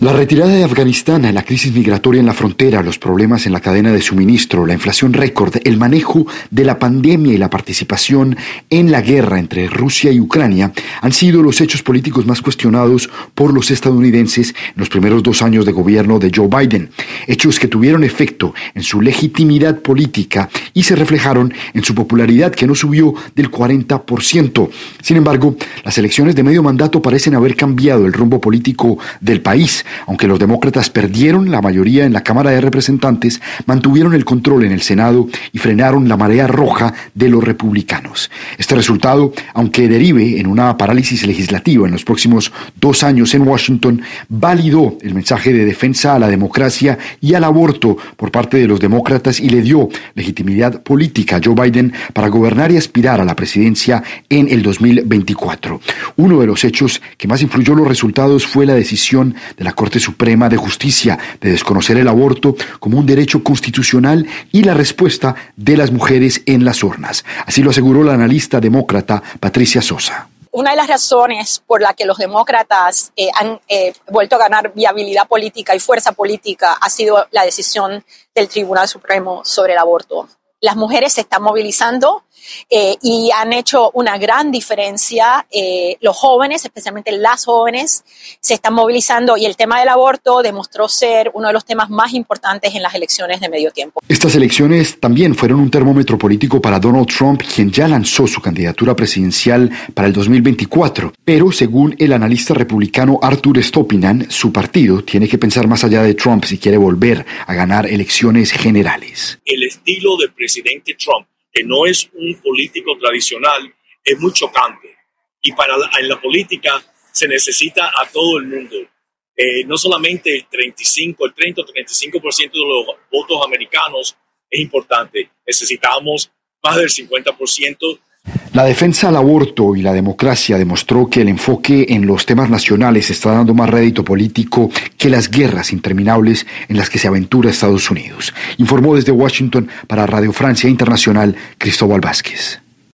La retirada de Afganistán, la crisis migratoria en la frontera, los problemas en la cadena de suministro, la inflación récord, el manejo de la pandemia y la participación en la guerra entre Rusia y Ucrania han sido los hechos políticos más cuestionados por los estadounidenses en los primeros dos años de gobierno de Joe Biden. Hechos que tuvieron efecto en su legitimidad política y se reflejaron en su popularidad que no subió del 40%. Sin embargo, las elecciones de medio mandato parecen haber cambiado el rumbo político del país aunque los demócratas perdieron la mayoría en la Cámara de Representantes, mantuvieron el control en el Senado y frenaron la marea roja de los republicanos. Este resultado, aunque derive en una parálisis legislativa en los próximos dos años en Washington, validó el mensaje de defensa a la democracia y al aborto por parte de los demócratas y le dio legitimidad política a Joe Biden para gobernar y aspirar a la presidencia en el 2024. Uno de los hechos que más influyó los resultados fue la decisión de la Corte Suprema de Justicia de desconocer el aborto como un derecho constitucional y la respuesta de las mujeres en las urnas. Así lo aseguró la analista demócrata Patricia Sosa. Una de las razones por la que los demócratas eh, han eh, vuelto a ganar viabilidad política y fuerza política ha sido la decisión del Tribunal Supremo sobre el aborto. Las mujeres se están movilizando eh, y han hecho una gran diferencia. Eh, los jóvenes, especialmente las jóvenes, se están movilizando y el tema del aborto demostró ser uno de los temas más importantes en las elecciones de medio tiempo. Estas elecciones también fueron un termómetro político para Donald Trump, quien ya lanzó su candidatura presidencial para el 2024. Pero según el analista republicano Arthur Stopinan, su partido tiene que pensar más allá de Trump si quiere volver a ganar elecciones generales. El estilo del presidente Trump que no es un político tradicional, es muy chocante. Y para en la política se necesita a todo el mundo. Eh, no solamente el 35, el 30 o 35% de los votos americanos es importante. Necesitamos más del 50% la defensa al aborto y la democracia demostró que el enfoque en los temas nacionales está dando más rédito político que las guerras interminables en las que se aventura Estados Unidos. Informó desde Washington para Radio Francia Internacional Cristóbal Vázquez.